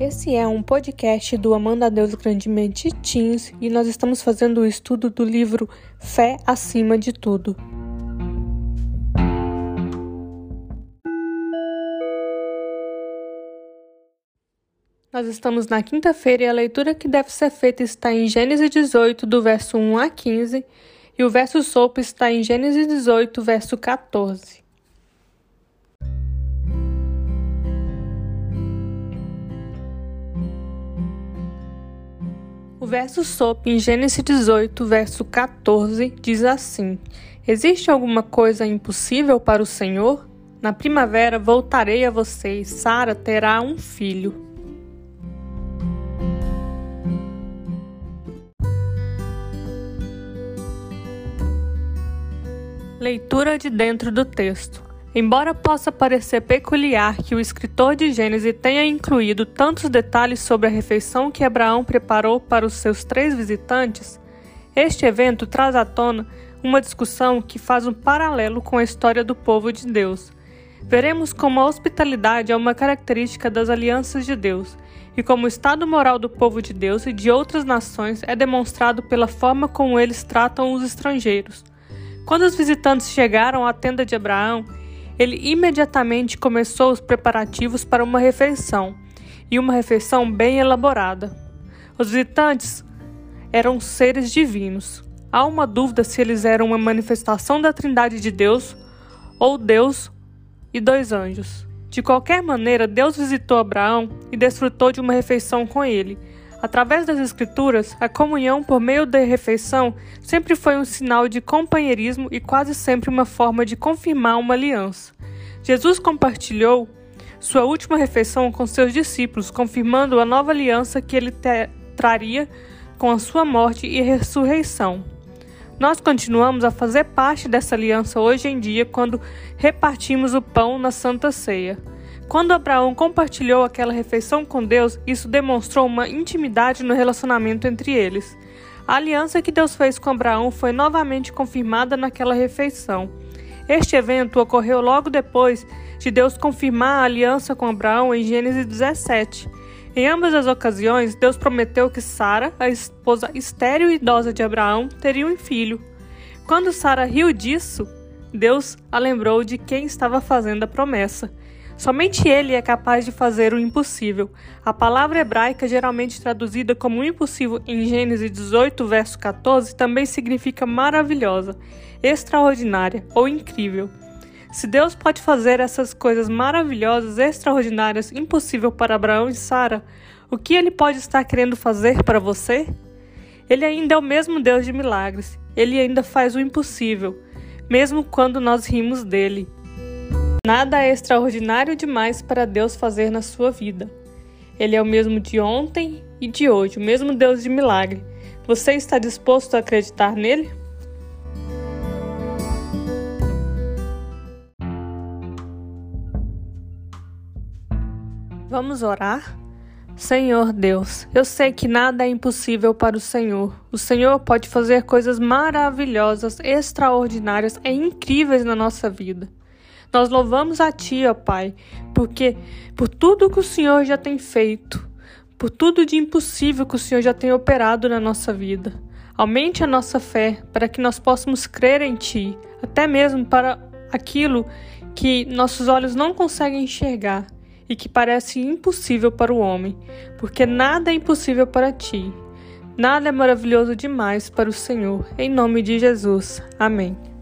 Esse é um podcast do Amanda a Deus Grandemente Teens e nós estamos fazendo o estudo do livro Fé Acima de Tudo. Nós estamos na quinta-feira e a leitura que deve ser feita está em Gênesis 18, do verso 1 a 15, e o verso sopro está em Gênesis 18, verso 14. Verso sopro em Gênesis 18, verso 14, diz assim: Existe alguma coisa impossível para o Senhor? Na primavera voltarei a você e Sara terá um filho. Leitura de dentro do texto. Embora possa parecer peculiar que o escritor de Gênesis tenha incluído tantos detalhes sobre a refeição que Abraão preparou para os seus três visitantes, este evento traz à tona uma discussão que faz um paralelo com a história do povo de Deus. Veremos como a hospitalidade é uma característica das alianças de Deus e como o estado moral do povo de Deus e de outras nações é demonstrado pela forma como eles tratam os estrangeiros. Quando os visitantes chegaram à tenda de Abraão, ele imediatamente começou os preparativos para uma refeição, e uma refeição bem elaborada. Os visitantes eram seres divinos. Há uma dúvida se eles eram uma manifestação da Trindade de Deus ou Deus e dois anjos. De qualquer maneira, Deus visitou Abraão e desfrutou de uma refeição com ele Através das Escrituras, a comunhão por meio da refeição sempre foi um sinal de companheirismo e quase sempre uma forma de confirmar uma aliança. Jesus compartilhou sua última refeição com seus discípulos, confirmando a nova aliança que ele traria com a sua morte e ressurreição. Nós continuamos a fazer parte dessa aliança hoje em dia quando repartimos o pão na Santa Ceia. Quando Abraão compartilhou aquela refeição com Deus, isso demonstrou uma intimidade no relacionamento entre eles. A aliança que Deus fez com Abraão foi novamente confirmada naquela refeição. Este evento ocorreu logo depois de Deus confirmar a aliança com Abraão em Gênesis 17. Em ambas as ocasiões, Deus prometeu que Sara, a esposa estéril e idosa de Abraão, teria um filho. Quando Sara riu disso, Deus a lembrou de quem estava fazendo a promessa. Somente ele é capaz de fazer o impossível. A palavra hebraica, geralmente traduzida como impossível em Gênesis 18, verso 14, também significa maravilhosa, extraordinária ou incrível. Se Deus pode fazer essas coisas maravilhosas, extraordinárias, impossível para Abraão e Sara, o que ele pode estar querendo fazer para você? Ele ainda é o mesmo Deus de milagres. Ele ainda faz o impossível, mesmo quando nós rimos dele. Nada é extraordinário demais para Deus fazer na sua vida. Ele é o mesmo de ontem e de hoje, o mesmo Deus de milagre. Você está disposto a acreditar nele? Vamos orar? Senhor Deus, eu sei que nada é impossível para o Senhor. O Senhor pode fazer coisas maravilhosas, extraordinárias e incríveis na nossa vida. Nós louvamos a Ti, ó Pai, porque por tudo que o Senhor já tem feito, por tudo de impossível que o Senhor já tem operado na nossa vida. Aumente a nossa fé para que nós possamos crer em Ti, até mesmo para aquilo que nossos olhos não conseguem enxergar e que parece impossível para o homem, porque nada é impossível para Ti. Nada é maravilhoso demais para o Senhor. Em nome de Jesus. Amém.